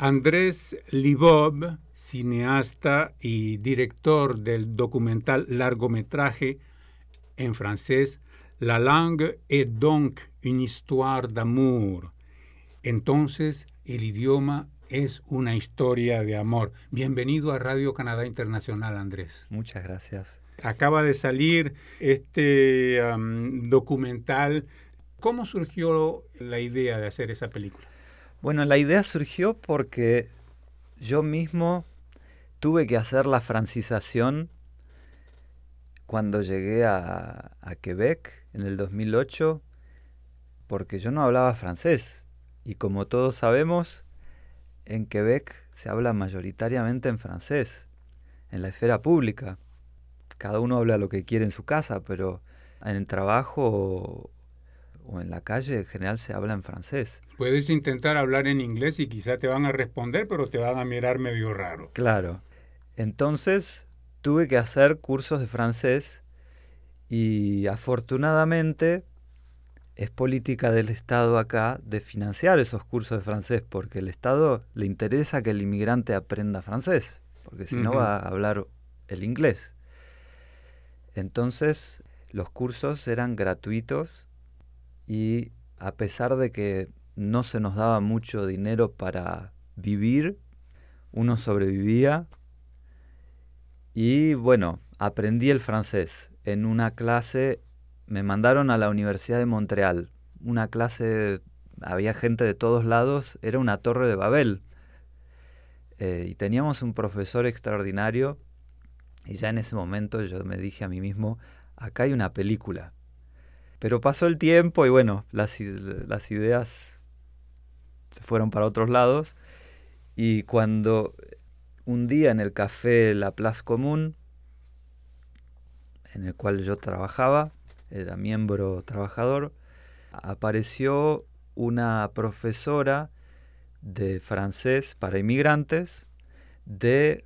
Andrés Livov, cineasta y director del documental largometraje en francés La langue est donc une histoire d'amour. Entonces, el idioma es una historia de amor. Bienvenido a Radio Canadá Internacional, Andrés. Muchas gracias. Acaba de salir este documental. ¿Cómo surgió la idea de hacer esa película? Bueno, la idea surgió porque yo mismo tuve que hacer la francización cuando llegué a, Quebec en el 2008, porque yo no hablaba francés. Y como todos sabemos, en Quebec se habla mayoritariamente en francés, en la esfera pública. Cada uno habla lo que quiere en su casa, pero en el trabajo o en la calle en general se habla en francés. Puedes intentar hablar en inglés y quizá te van a responder, pero te van a mirar medio raro. Claro. Entonces tuve que hacer cursos de francés y afortunadamente es política del Estado acá de financiar esos cursos de francés porque el Estado le interesa que el inmigrante aprenda francés, porque si no va a hablar el inglés. Entonces los cursos eran gratuitos y a pesar de que no se nos daba mucho dinero para vivir, uno sobrevivía y bueno, aprendí el francés. En una clase me mandaron a la Universidad de Montreal, una clase, había gente de todos lados, era una torre de Babel. Eh, y teníamos un profesor extraordinario y ya en ese momento yo me dije a mí mismo, acá hay una película. Pero pasó el tiempo y bueno, las, ideas se fueron para otros lados. Y cuando un día en el café La Place Común, en el cual yo trabajaba, era miembro trabajador, apareció una profesora de francés para inmigrantes de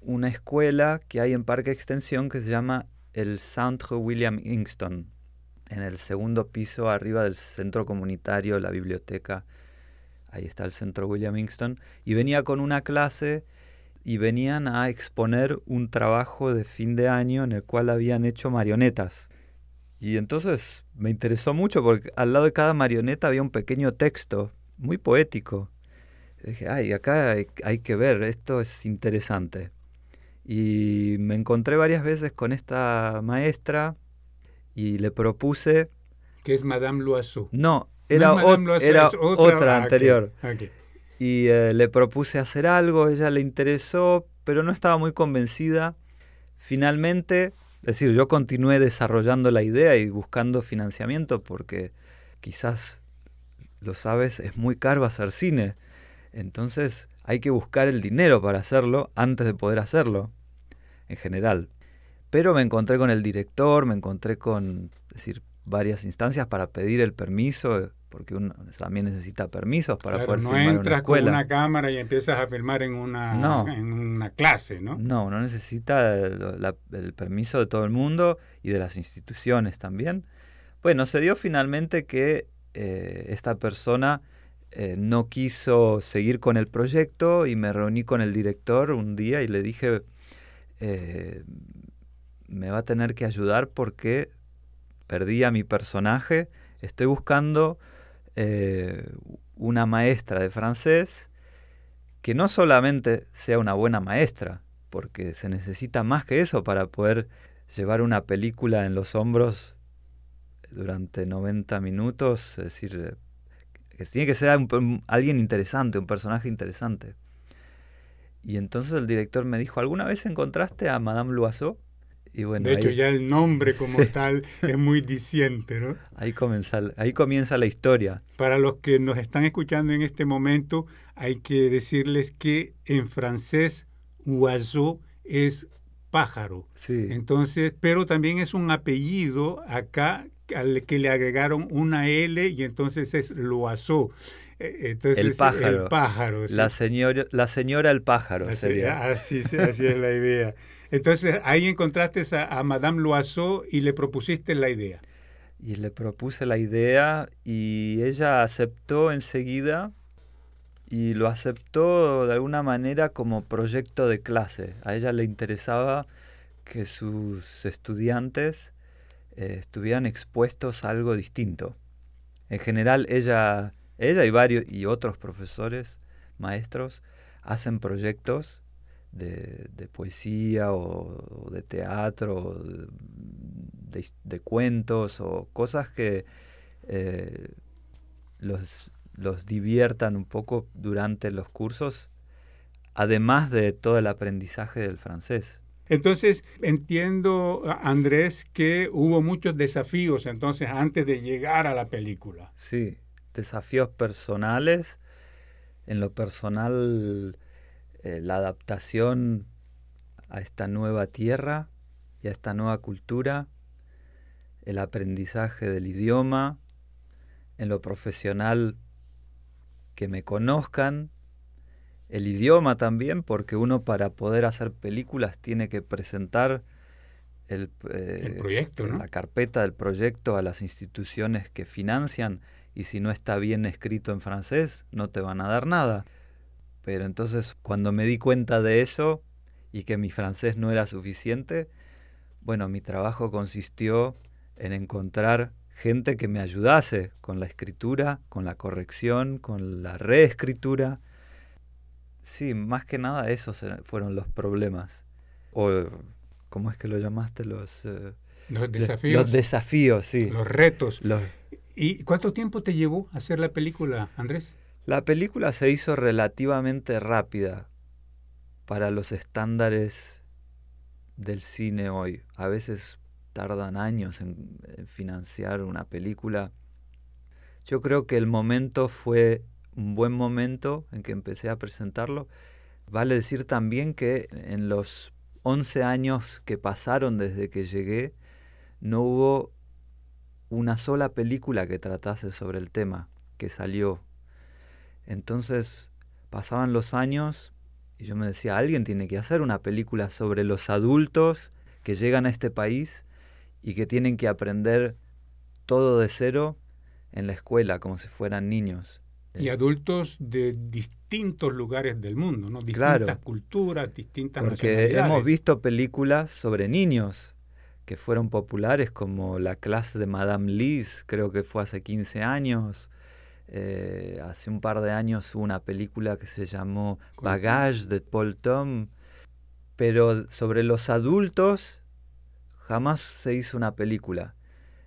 una escuela que hay en Parque Extensión que se llama el Centre William Ingston en el segundo piso arriba del centro comunitario, la biblioteca, ahí está el centro William Ingston, y venía con una clase y venían a exponer un trabajo de fin de año en el cual habían hecho marionetas. Y entonces me interesó mucho porque al lado de cada marioneta había un pequeño texto, muy poético. dije, ay, acá hay que ver, esto es interesante. Y me encontré varias veces con esta maestra y le propuse... Que es Madame Loiseau. No, era, era otra, ah, anterior. Y eh, le propuse hacer algo, ella le interesó, pero no estaba muy convencida. Finalmente, es decir, yo continué desarrollando la idea y buscando financiamiento porque quizás, lo sabes, es muy caro hacer cine. Entonces hay que buscar el dinero para hacerlo antes de poder hacerlo, en general. Pero me encontré con el director, me encontré con decir, varias instancias para pedir el permiso, porque uno también necesita permisos para poder no entras con una cámara y empiezas a filmar en una, en una clase, ¿no? No, uno necesita el, permiso de todo el mundo y de las instituciones también. Bueno, se dio finalmente que eh, esta persona eh, no quiso seguir con el proyecto y me reuní con el director un día y le dije, eh, me va a tener que ayudar porque perdí a mi personaje. Estoy buscando eh, una maestra de francés que no solamente sea una buena maestra, porque se necesita más que eso para poder llevar una película en los hombros durante 90 minutos, es decir, que tiene que ser alguien interesante, un personaje interesante. Y entonces el director me dijo, ¿alguna vez encontraste a Madame Loiseau? De hecho, ya el nombre como tal es muy diciente, ¿no? Ahí comienza, ahí comienza la historia. Para los que nos están escuchando en este momento, hay que decirles que en francés, oiseau es pájaro. Sí. Entonces, pero también es un apellido acá al que le agregaron una L y entonces es loiseau. E, entonces, el pájaro. El pájaro la, señora, la señora el pájaro así, sería. Así, así es la idea. Entonces ahí encontraste a, Madame Loiseau y le propusiste la idea. Y le propuse la idea y ella aceptó enseguida y lo aceptó de alguna manera como proyecto de clase. A ella le interesaba que sus estudiantes eh, estuvieran expuestos a algo distinto. En general, ella, ella y varios y otros profesores, maestros, hacen proyectos de, poesía o, de teatro, de, cuentos o cosas que eh, los, los diviertan un poco durante los cursos, además de todo el aprendizaje del francés. Entonces, entiendo, Andrés, que hubo muchos desafíos entonces antes de llegar a la película. Sí, desafíos personales. En lo personal, eh, la adaptación a esta nueva tierra y a esta nueva cultura, el aprendizaje del idioma, en lo profesional, que me conozcan, el idioma también, porque uno para poder hacer películas tiene que presentar el, eh, proyecto, la carpeta del proyecto a las instituciones que financian y si no está bien escrito en francés no te van a dar nada. Pero entonces cuando me di cuenta de eso y que mi francés no era suficiente, bueno, mi trabajo consistió en encontrar gente que me ayudase con la escritura, con la corrección, con la reescritura. Sí, más que nada esos fueron los problemas. O, ¿cómo es que lo llamaste? Los, eh, los desafíos. Los desafíos, sí. Los retos. ¿Y cuánto tiempo te llevó hacer la película, Andrés? La película se hizo relativamente rápida para los estándares del cine hoy. A veces tardan años en, financiar una película. Yo creo que el momento fue un buen momento en que empecé a presentarlo. Vale decir también que en los 11 años que pasaron desde que llegué, no hubo una sola película que tratase sobre el tema que salió. Entonces pasaban los años y yo me decía, alguien tiene que hacer una película sobre los adultos que llegan a este país y que tienen que aprender todo de cero en la escuela, como si fueran niños. Y adultos de distintos lugares del mundo, ¿no? Distintas culturas, distintas porque hemos visto películas sobre niños que fueron populares, como La clase de Madame Liz, creo que fue hace 15 años. Eh, hace un par de años hubo una película que se llamó Bagage de Paul Tom. Pero sobre los adultos jamás se hizo una película.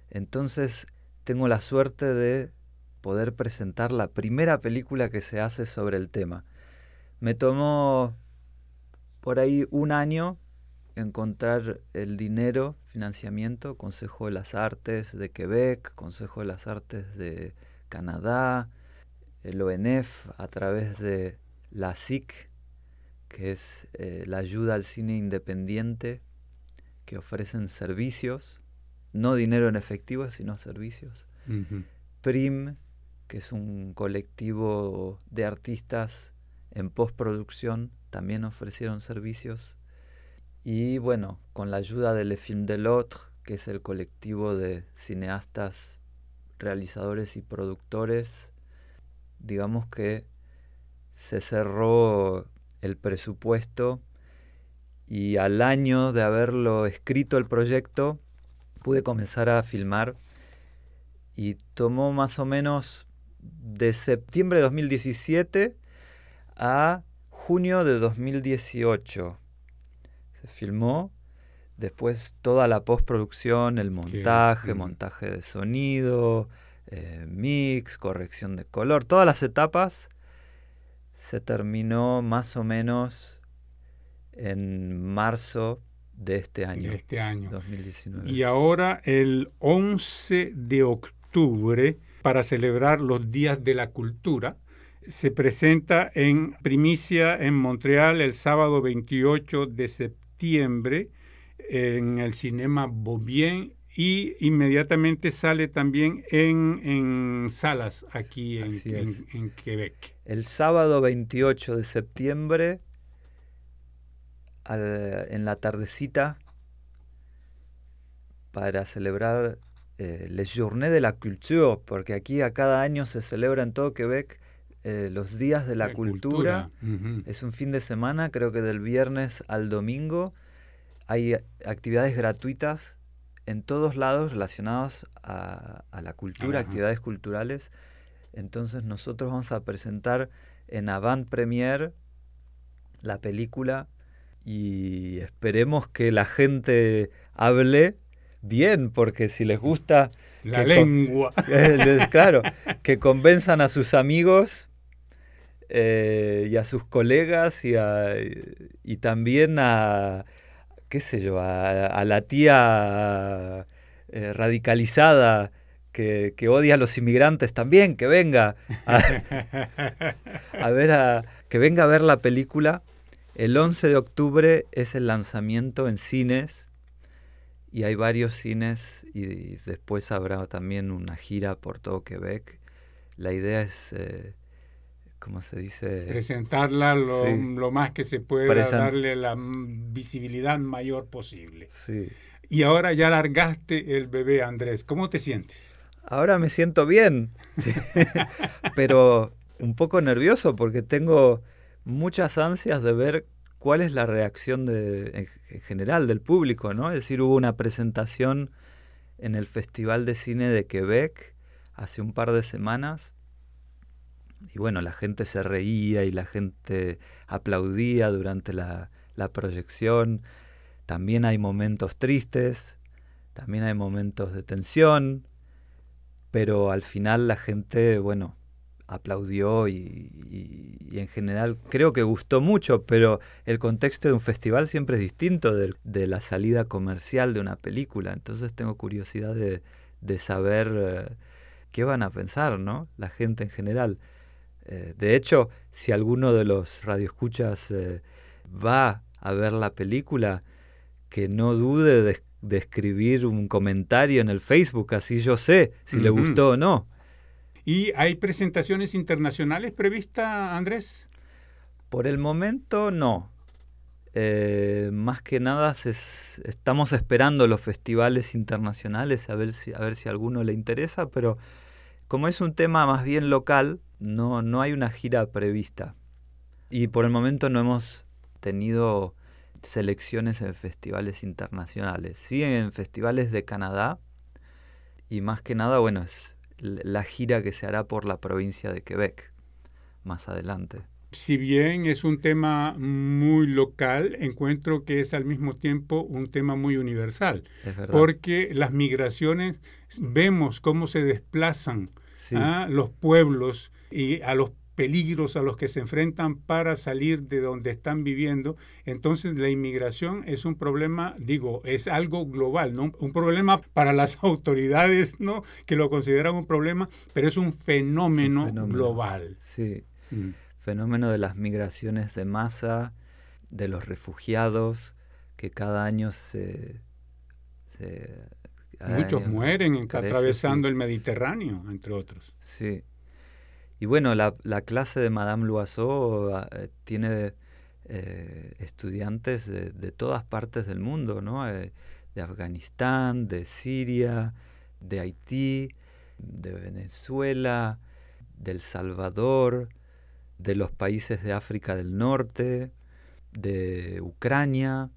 Entonces tengo la suerte de poder presentar la primera película que se hace sobre el tema. Me tomó por ahí un año encontrar el dinero, financiamiento, Consejo de las Artes de Quebec, Consejo de las Artes de Canadá, el ONF a través de la SIC, que es eh, la ayuda al cine independiente que ofrecen servicios, no dinero en efectivo, sino servicios. PRIM, que es un colectivo de artistas en postproducción, también ofrecieron servicios. Y bueno, con la ayuda de Le Film de l'Autre, que es el colectivo de cineastas, realizadores y productores, digamos que se cerró el presupuesto y al año de haberlo escrito el proyecto pude comenzar a filmar y tomó más o menos de septiembre de 2017 a junio de 2018. Se filmó, después toda la postproducción, el montaje, montaje de sonido, eh, mix, corrección de color, todas las etapas se terminó más o menos en marzo de este año. De este año. 2019. Y ahora el 11 de octubre, para celebrar los Días de la Cultura, se presenta en primicia en Montreal el sábado 28 de septiembre en el Cinema Beaubien y inmediatamente sale también en, en salas aquí en, en, Quebec. El sábado 28 de septiembre en la tardecita para celebrar eh, les Journées de la Culture, porque aquí a cada año se celebra en todo Quebec eh, los días de la, cultura. Es un fin de semana, creo que del viernes al domingo. Hay actividades gratuitas en todos lados relacionadas a, la cultura, actividades culturales. Entonces nosotros vamos a presentar en Avant Premier la película y esperemos que la gente hable bien, porque si les gusta... La lengua. claro, que convenzan a sus amigos eh, y a sus colegas y, y también a, qué sé yo, a, la tía eh, radicalizada que, odia a los inmigrantes también, que venga a, ver a, que venga a ver la película. El 11 de octubre es el lanzamiento en cines y hay varios cines y, después habrá también una gira por todo Quebec. La idea es eh, ¿cómo se dice? Presentarla lo, más que se pueda, darle la visibilidad mayor posible. Sí. Y ahora ya largaste el bebé, Andrés. ¿Cómo te sientes? Ahora me siento bien, pero un poco nervioso porque tengo muchas ansias de ver cuál es la reacción de, en general del público, ¿no? Es decir, hubo una presentación en el Festival de Cine de Quebec hace un par de semanas y bueno, la gente se reía y la gente aplaudía durante la, proyección. También hay momentos tristes, también hay momentos de tensión, pero al final la gente, bueno, aplaudió y, en general creo que gustó mucho, pero el contexto de un festival siempre es distinto de, la salida comercial de una película, entonces tengo curiosidad de, de saber eh, qué van a pensar, ¿no? La gente en general. Eh, de hecho, si alguno de los radioescuchas eh, va a ver la película, que no dude de, escribir un comentario en el Facebook, así yo sé si le gustó o no. ¿Y hay presentaciones internacionales previstas, Andrés? Por el momento no. Eh, más que nada estamos esperando los festivales internacionales a ver si a ver si a alguno le interesa, pero como es un tema más bien local, no, no hay una gira prevista. Y por el momento no hemos tenido selecciones en festivales internacionales. Sí en festivales de Canadá. Y más que nada, bueno, es la gira que se hará por la provincia de Quebec más adelante. Si bien es un tema muy local, encuentro que es al mismo tiempo un tema muy universal. Porque las migraciones, vemos cómo se desplazan a los pueblos y a los peligros a los que se enfrentan para salir de donde están viviendo. Entonces la inmigración es un problema, digo, es algo global, ¿no? Un problema para las autoridades, ¿no? Que lo consideran un problema, pero es un fenómeno, global. Sí. Mm. Fenómeno de las migraciones de masa, de los refugiados, que cada año se... Muchos mueren atravesando el Mediterráneo, entre otros. Sí. Y bueno, la, la clase de Madame Loiseau ah, eh, tiene eh, estudiantes de, de, todas partes del mundo, ¿no? Eh, de Afganistán, de Siria, de Haití, de Venezuela, del Salvador, de los países de África del Norte, de Ucrania,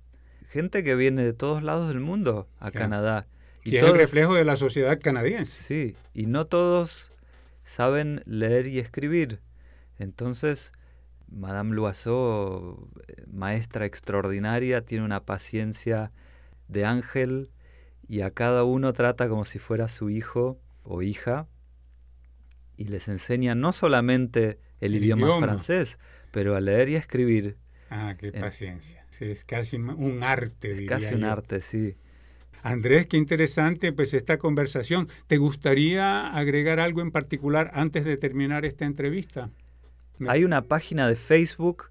gente que viene de todos lados del mundo a Canadá. Y, es el reflejo de la sociedad canadiense. Sí, y no todos saben leer y escribir. Entonces, Madame Loiseau, maestra extraordinaria, tiene una paciencia de ángel y a cada uno trata como si fuera su hijo o hija y les enseña no solamente el, idioma, francés, pero a leer y a escribir. Ah, qué paciencia. es casi un arte. casi un arte, sí. Andrés, qué interesante pues esta conversación. ¿Te gustaría agregar algo en particular antes de terminar esta entrevista? Hay una página de Facebook,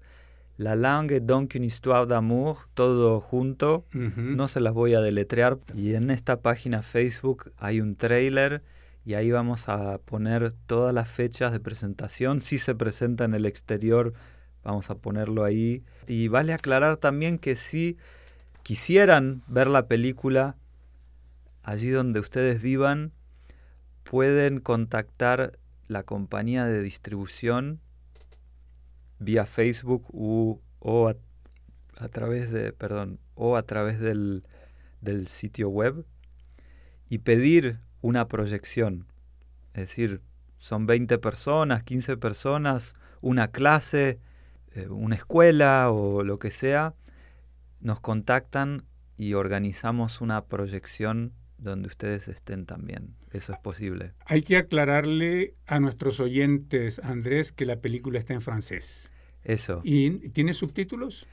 La Langue donc une histoire d'amour, todo junto. No se las voy a deletrear. Y en esta página Facebook hay un trailer y ahí vamos a poner todas las fechas de presentación. Si se presenta en el exterior, vamos a ponerlo ahí. Y vale aclarar también que si quisieran ver la película allí donde ustedes vivan, pueden contactar la compañía de distribución vía Facebook o a, través de, perdón, o a través del, del sitio web y pedir una proyección. Es decir, son 20 personas, 15 personas, una clase, eh, una escuela o lo que sea, nos contactan y organizamos una proyección donde ustedes estén también. Eso es posible. Hay que aclararle a nuestros oyentes, Andrés, que la película está en francés. Eso. ¿Y tiene subtítulos?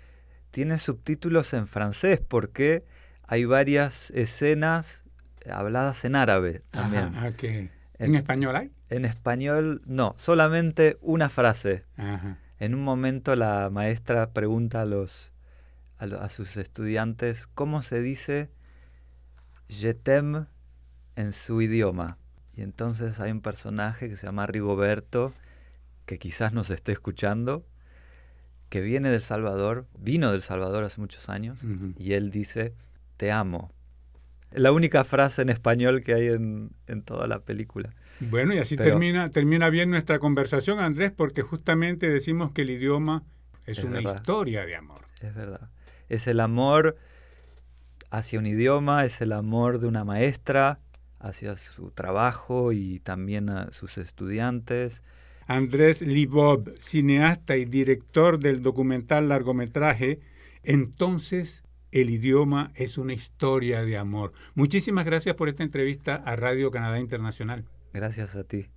Tiene subtítulos en francés porque hay varias escenas habladas en árabe también. Ajá, ¿En español hay? En español no, solamente una frase. En un momento la maestra pregunta a, los, a, sus estudiantes cómo se dice je t'aime en su idioma. Y entonces hay un personaje que se llama Rigoberto, que quizás nos esté escuchando, que viene del Salvador, vino del Salvador hace muchos años, y él dice, te amo. La única frase en español que hay en, en toda la película. Bueno, y así termina, termina bien nuestra conversación, Andrés, porque justamente decimos que el idioma es, una historia de amor. Es verdad. Es el amor hacia un idioma, es el amor de una maestra hacia su trabajo y también a sus estudiantes. Andrés Libob, cineasta y director del documental largometraje, entonces el idioma es una historia de amor. Muchísimas gracias por esta entrevista a Radio Canadá Internacional. Gracias a ti.